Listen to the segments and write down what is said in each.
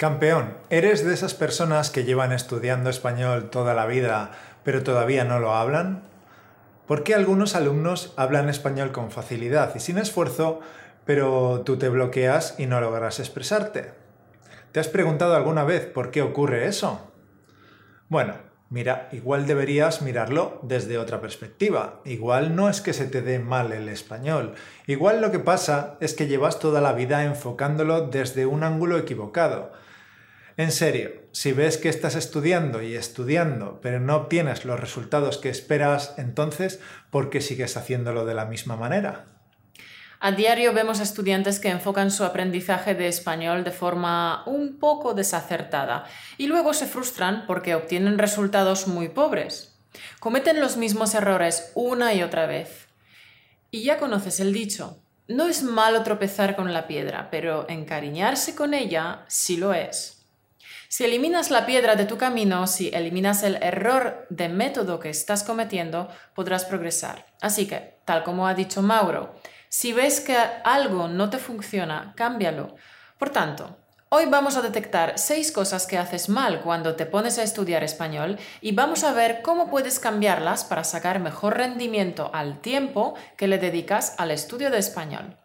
Campeón, ¿eres de esas personas que llevan estudiando español toda la vida pero todavía no lo hablan? ¿Por qué algunos alumnos hablan español con facilidad y sin esfuerzo, pero tú te bloqueas y no logras expresarte? ¿Te has preguntado alguna vez por qué ocurre eso? Bueno, Mira, igual deberías mirarlo desde otra perspectiva. Igual no es que se te dé mal el español. Igual lo que pasa es que llevas toda la vida enfocándolo desde un ángulo equivocado. En serio, si ves que estás estudiando y estudiando, pero no obtienes los resultados que esperas, entonces, ¿por qué sigues haciéndolo de la misma manera? A diario vemos estudiantes que enfocan su aprendizaje de español de forma un poco desacertada y luego se frustran porque obtienen resultados muy pobres. Cometen los mismos errores una y otra vez. Y ya conoces el dicho, no es malo tropezar con la piedra, pero encariñarse con ella sí lo es. Si eliminas la piedra de tu camino, si eliminas el error de método que estás cometiendo, podrás progresar. Así que, tal como ha dicho Mauro, si ves que algo no te funciona, cámbialo. Por tanto, hoy vamos a detectar seis cosas que haces mal cuando te pones a estudiar español y vamos a ver cómo puedes cambiarlas para sacar mejor rendimiento al tiempo que le dedicas al estudio de español.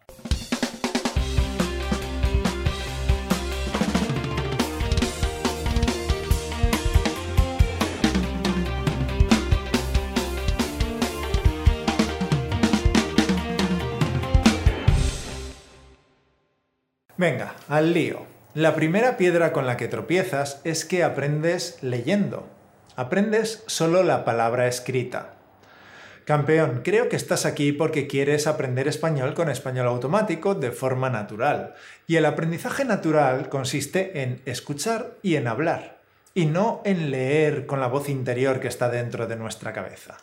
Venga, al lío. La primera piedra con la que tropiezas es que aprendes leyendo. Aprendes solo la palabra escrita. Campeón, creo que estás aquí porque quieres aprender español con español automático de forma natural. Y el aprendizaje natural consiste en escuchar y en hablar, y no en leer con la voz interior que está dentro de nuestra cabeza.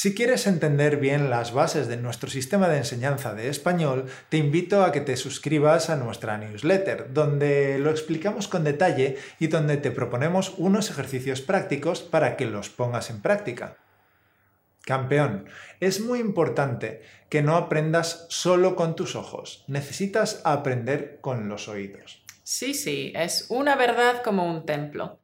Si quieres entender bien las bases de nuestro sistema de enseñanza de español, te invito a que te suscribas a nuestra newsletter, donde lo explicamos con detalle y donde te proponemos unos ejercicios prácticos para que los pongas en práctica. Campeón, es muy importante que no aprendas solo con tus ojos, necesitas aprender con los oídos. Sí, sí, es una verdad como un templo.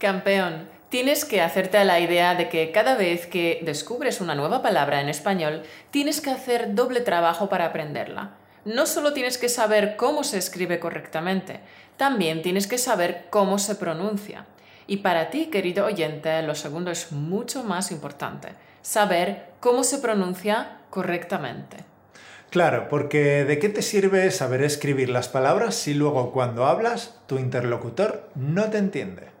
Campeón, tienes que hacerte a la idea de que cada vez que descubres una nueva palabra en español, tienes que hacer doble trabajo para aprenderla. No solo tienes que saber cómo se escribe correctamente, también tienes que saber cómo se pronuncia. Y para ti, querido oyente, lo segundo es mucho más importante, saber cómo se pronuncia correctamente. Claro, porque ¿de qué te sirve saber escribir las palabras si luego cuando hablas tu interlocutor no te entiende?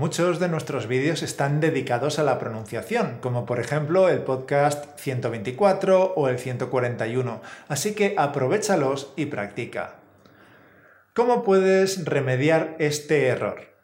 Muchos de nuestros vídeos están dedicados a la pronunciación, como por ejemplo el podcast 124 o el 141, así que aprovechalos y practica. ¿Cómo puedes remediar este error?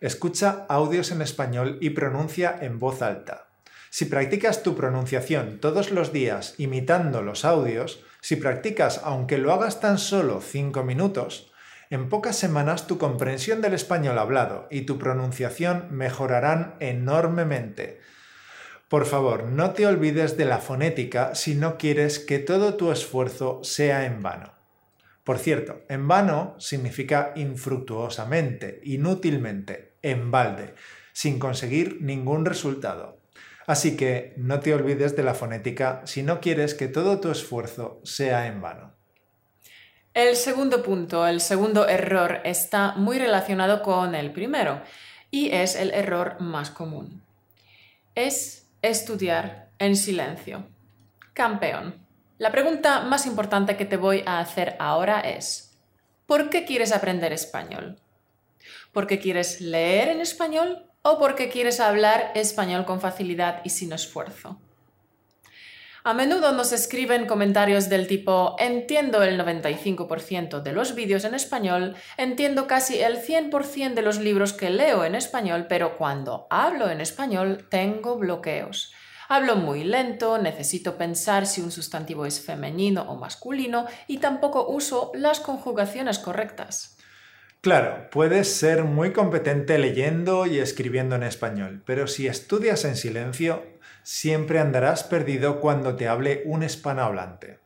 Escucha audios en español y pronuncia en voz alta. Si practicas tu pronunciación todos los días imitando los audios, si practicas aunque lo hagas tan solo 5 minutos, en pocas semanas tu comprensión del español hablado y tu pronunciación mejorarán enormemente. Por favor, no te olvides de la fonética si no quieres que todo tu esfuerzo sea en vano. Por cierto, en vano significa infructuosamente, inútilmente, en balde, sin conseguir ningún resultado. Así que no te olvides de la fonética si no quieres que todo tu esfuerzo sea en vano. El segundo punto, el segundo error, está muy relacionado con el primero y es el error más común. Es estudiar en silencio. Campeón. La pregunta más importante que te voy a hacer ahora es, ¿por qué quieres aprender español? ¿Porque quieres leer en español o porque quieres hablar español con facilidad y sin esfuerzo? A menudo nos escriben comentarios del tipo entiendo el 95% de los vídeos en español, entiendo casi el 100% de los libros que leo en español, pero cuando hablo en español tengo bloqueos. Hablo muy lento, necesito pensar si un sustantivo es femenino o masculino y tampoco uso las conjugaciones correctas. Claro, puedes ser muy competente leyendo y escribiendo en español, pero si estudias en silencio, siempre andarás perdido cuando te hable un hispanohablante.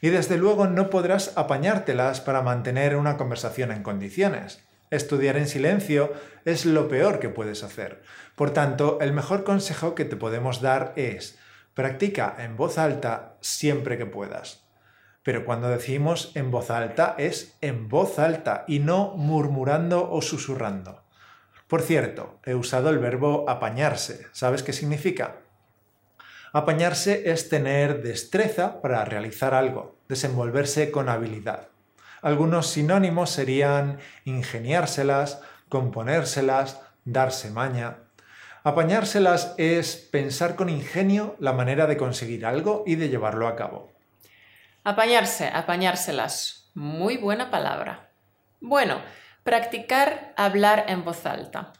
Y desde luego no podrás apañártelas para mantener una conversación en condiciones. Estudiar en silencio es lo peor que puedes hacer. Por tanto, el mejor consejo que te podemos dar es practica en voz alta siempre que puedas. Pero cuando decimos en voz alta es en voz alta y no murmurando o susurrando. Por cierto, he usado el verbo apañarse. ¿Sabes qué significa? Apañarse es tener destreza para realizar algo, desenvolverse con habilidad. Algunos sinónimos serían ingeniárselas, componérselas, darse maña. Apañárselas es pensar con ingenio la manera de conseguir algo y de llevarlo a cabo. Apañarse, apañárselas. Muy buena palabra. Bueno, practicar hablar en voz alta.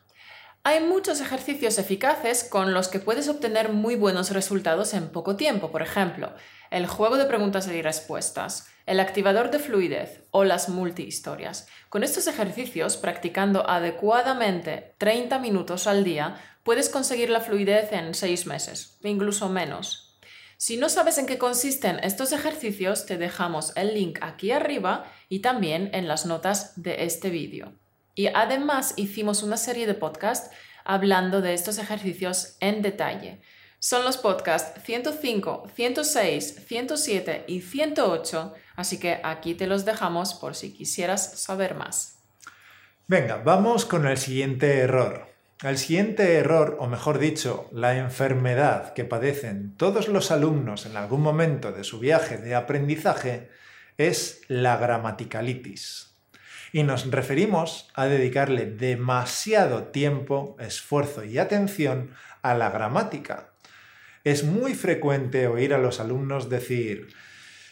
Hay muchos ejercicios eficaces con los que puedes obtener muy buenos resultados en poco tiempo. Por ejemplo, el juego de preguntas y respuestas, el activador de fluidez o las multihistorias. Con estos ejercicios, practicando adecuadamente 30 minutos al día, puedes conseguir la fluidez en 6 meses, incluso menos. Si no sabes en qué consisten estos ejercicios, te dejamos el link aquí arriba y también en las notas de este vídeo. Y además hicimos una serie de podcasts hablando de estos ejercicios en detalle. Son los podcasts 105, 106, 107 y 108, así que aquí te los dejamos por si quisieras saber más. Venga, vamos con el siguiente error. El siguiente error, o mejor dicho, la enfermedad que padecen todos los alumnos en algún momento de su viaje de aprendizaje, es la gramaticalitis y nos referimos a dedicarle demasiado tiempo, esfuerzo y atención a la gramática. Es muy frecuente oír a los alumnos decir,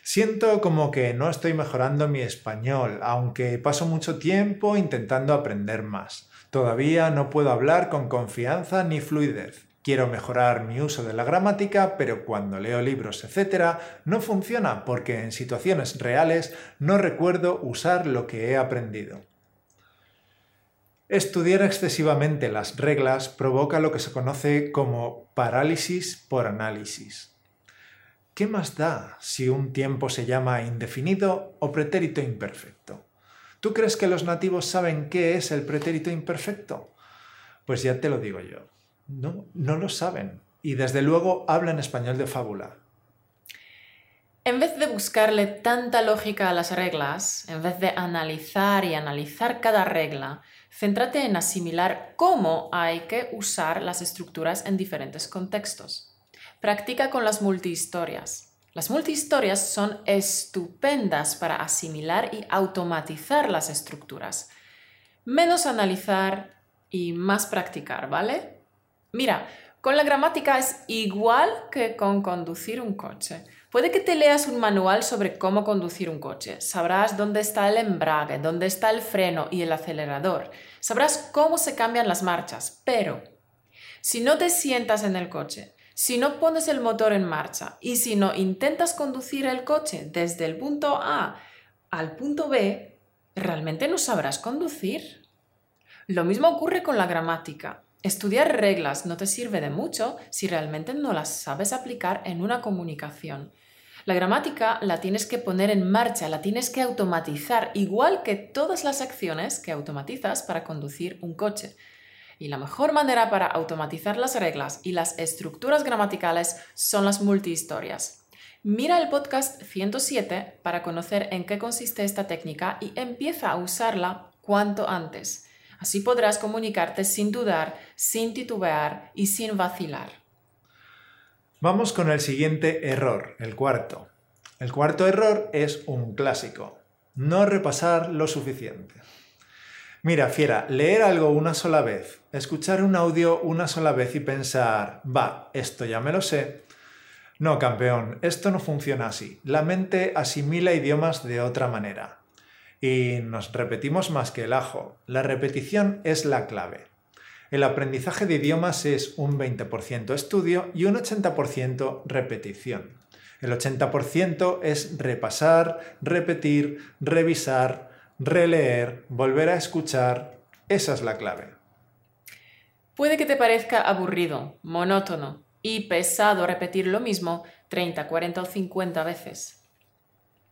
siento como que no estoy mejorando mi español, aunque paso mucho tiempo intentando aprender más. Todavía no puedo hablar con confianza ni fluidez. Quiero mejorar mi uso de la gramática, pero cuando leo libros, etc., no funciona porque en situaciones reales no recuerdo usar lo que he aprendido. Estudiar excesivamente las reglas provoca lo que se conoce como parálisis por análisis. ¿Qué más da si un tiempo se llama indefinido o pretérito imperfecto? ¿Tú crees que los nativos saben qué es el pretérito imperfecto? Pues ya te lo digo yo. No, no lo saben. Y desde luego hablan español de fábula. En vez de buscarle tanta lógica a las reglas, en vez de analizar y analizar cada regla, céntrate en asimilar cómo hay que usar las estructuras en diferentes contextos. Practica con las multihistorias. Las multihistorias son estupendas para asimilar y automatizar las estructuras. Menos analizar y más practicar, ¿vale? Mira, con la gramática es igual que con conducir un coche. Puede que te leas un manual sobre cómo conducir un coche. Sabrás dónde está el embrague, dónde está el freno y el acelerador. Sabrás cómo se cambian las marchas. Pero si no te sientas en el coche, si no pones el motor en marcha y si no intentas conducir el coche desde el punto A al punto B, realmente no sabrás conducir. Lo mismo ocurre con la gramática. Estudiar reglas no te sirve de mucho si realmente no las sabes aplicar en una comunicación. La gramática la tienes que poner en marcha, la tienes que automatizar, igual que todas las acciones que automatizas para conducir un coche. Y la mejor manera para automatizar las reglas y las estructuras gramaticales son las multihistorias. Mira el podcast 107 para conocer en qué consiste esta técnica y empieza a usarla cuanto antes. Así podrás comunicarte sin dudar, sin titubear y sin vacilar. Vamos con el siguiente error, el cuarto. El cuarto error es un clásico. No repasar lo suficiente. Mira, fiera, leer algo una sola vez, escuchar un audio una sola vez y pensar, va, esto ya me lo sé. No, campeón, esto no funciona así. La mente asimila idiomas de otra manera y nos repetimos más que el ajo. La repetición es la clave. El aprendizaje de idiomas es un 20% estudio y un 80% repetición. El 80% es repasar, repetir, revisar, releer, volver a escuchar. Esa es la clave. Puede que te parezca aburrido, monótono y pesado repetir lo mismo 30, 40 o 50 veces.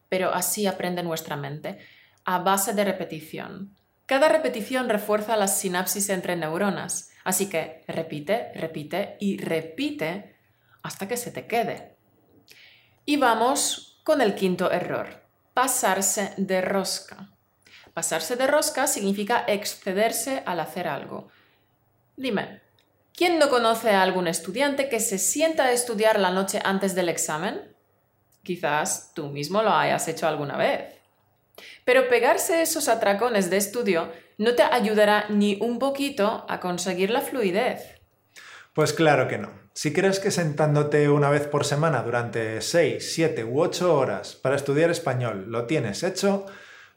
Pero así aprende nuestra mente a base de repetición. Cada repetición refuerza las sinapsis entre neuronas, así que repite, repite y repite hasta que se te quede. Y vamos con el quinto error, pasarse de rosca. Pasarse de rosca significa excederse al hacer algo. Dime, ¿quién no conoce a algún estudiante que se sienta a estudiar la noche antes del examen? Quizás tú mismo lo hayas hecho alguna vez. Pero pegarse esos atracones de estudio no te ayudará ni un poquito a conseguir la fluidez. Pues claro que no. Si crees que sentándote una vez por semana durante 6, 7 u 8 horas para estudiar español lo tienes hecho,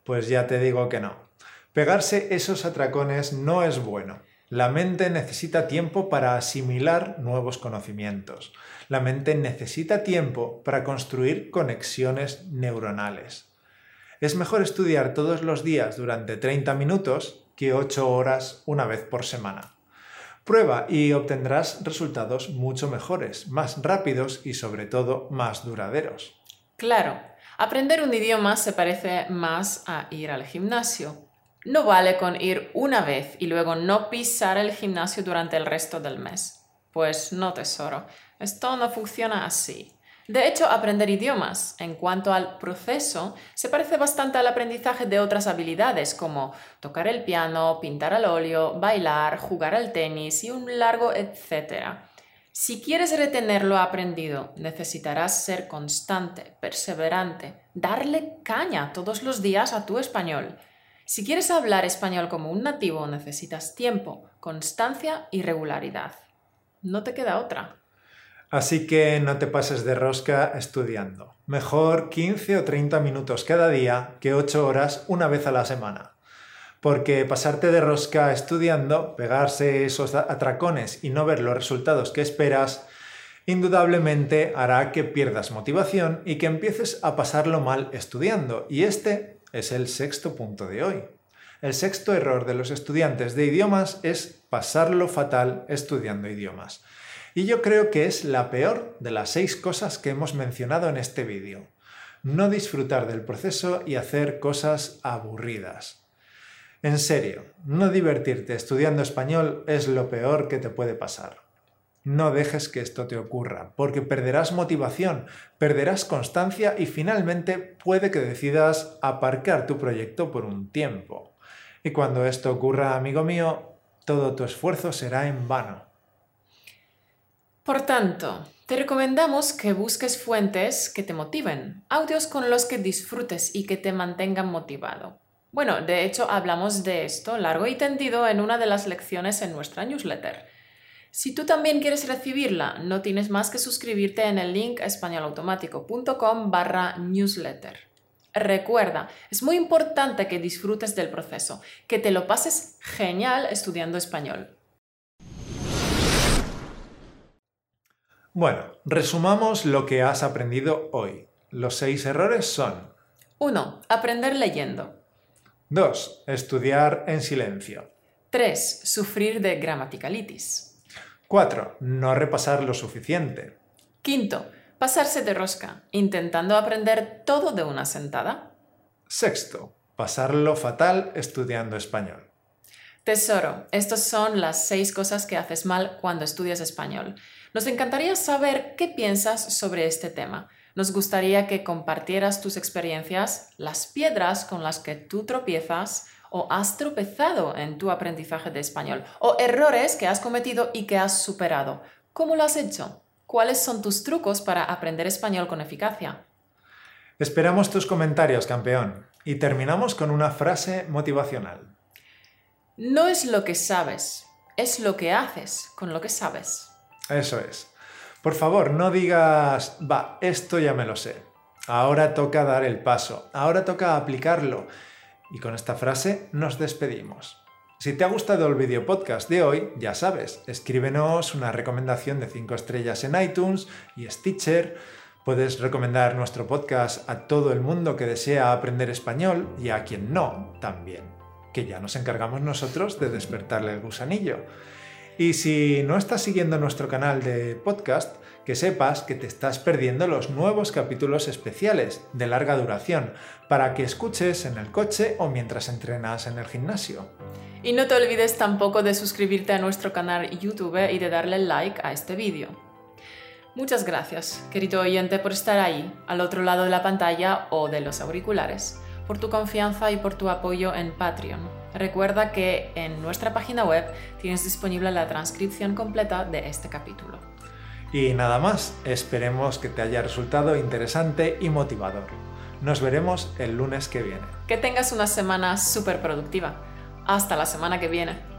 pues ya te digo que no. Pegarse esos atracones no es bueno. La mente necesita tiempo para asimilar nuevos conocimientos. La mente necesita tiempo para construir conexiones neuronales es mejor estudiar todos los días durante 30 minutos que 8 horas una vez por semana. Prueba y obtendrás resultados mucho mejores, más rápidos y sobre todo más duraderos. Claro, aprender un idioma se parece más a ir al gimnasio. No vale con ir una vez y luego no pisar el gimnasio durante el resto del mes. Pues no, tesoro, esto no funciona así. De hecho, aprender idiomas, en cuanto al proceso, se parece bastante al aprendizaje de otras habilidades como tocar el piano, pintar al óleo, bailar, jugar al tenis y un largo etcétera. Si quieres retener lo aprendido, necesitarás ser constante, perseverante, darle caña todos los días a tu español. Si quieres hablar español como un nativo, necesitas tiempo, constancia y regularidad. No te queda otra. Así que no te pases de rosca estudiando. Mejor 15 o 30 minutos cada día que 8 horas una vez a la semana. Porque pasarte de rosca estudiando, pegarse esos atracones y no ver los resultados que esperas, indudablemente hará que pierdas motivación y que empieces a pasarlo mal estudiando. Y este es el sexto punto de hoy. El sexto error de los estudiantes de idiomas es pasarlo fatal estudiando idiomas. Y yo creo que es la peor de las seis cosas que hemos mencionado en este vídeo. No disfrutar del proceso y hacer cosas aburridas. En serio, no divertirte estudiando español es lo peor que te puede pasar. No dejes que esto te ocurra, porque perderás motivación, perderás constancia y finalmente puede que decidas aparcar tu proyecto por un tiempo. Y cuando esto ocurra, amigo mío, todo tu esfuerzo será en vano. Por tanto, te recomendamos que busques fuentes que te motiven, audios con los que disfrutes y que te mantengan motivado. Bueno, de hecho hablamos de esto largo y tendido en una de las lecciones en nuestra newsletter. Si tú también quieres recibirla, no tienes más que suscribirte en el link españolautomático.com barra newsletter. Recuerda, es muy importante que disfrutes del proceso, que te lo pases genial estudiando español. Bueno, resumamos lo que has aprendido hoy. Los seis errores son 1. Aprender leyendo. 2. Estudiar en silencio. 3. Sufrir de gramaticalitis. 4. No repasar lo suficiente. Quinto, pasarse de rosca, intentando aprender todo de una sentada. Sexto, pasarlo fatal estudiando español. Tesoro, estas son las seis cosas que haces mal cuando estudias español. Nos encantaría saber qué piensas sobre este tema. Nos gustaría que compartieras tus experiencias, las piedras con las que tú tropiezas o has tropezado en tu aprendizaje de español, o errores que has cometido y que has superado. ¿Cómo lo has hecho? ¿Cuáles son tus trucos para aprender español con eficacia? Esperamos tus comentarios, campeón. Y terminamos con una frase motivacional. No es lo que sabes, es lo que haces con lo que sabes. Eso es. Por favor, no digas, va, esto ya me lo sé. Ahora toca dar el paso, ahora toca aplicarlo. Y con esta frase nos despedimos. Si te ha gustado el video podcast de hoy, ya sabes, escríbenos una recomendación de 5 estrellas en iTunes y Stitcher. Puedes recomendar nuestro podcast a todo el mundo que desea aprender español y a quien no, también, que ya nos encargamos nosotros de despertarle el gusanillo. Y si no estás siguiendo nuestro canal de podcast, que sepas que te estás perdiendo los nuevos capítulos especiales de larga duración para que escuches en el coche o mientras entrenas en el gimnasio. Y no te olvides tampoco de suscribirte a nuestro canal YouTube y de darle like a este vídeo. Muchas gracias, querido oyente, por estar ahí, al otro lado de la pantalla o de los auriculares, por tu confianza y por tu apoyo en Patreon. Recuerda que en nuestra página web tienes disponible la transcripción completa de este capítulo. Y nada más, esperemos que te haya resultado interesante y motivador. Nos veremos el lunes que viene. Que tengas una semana súper productiva. Hasta la semana que viene.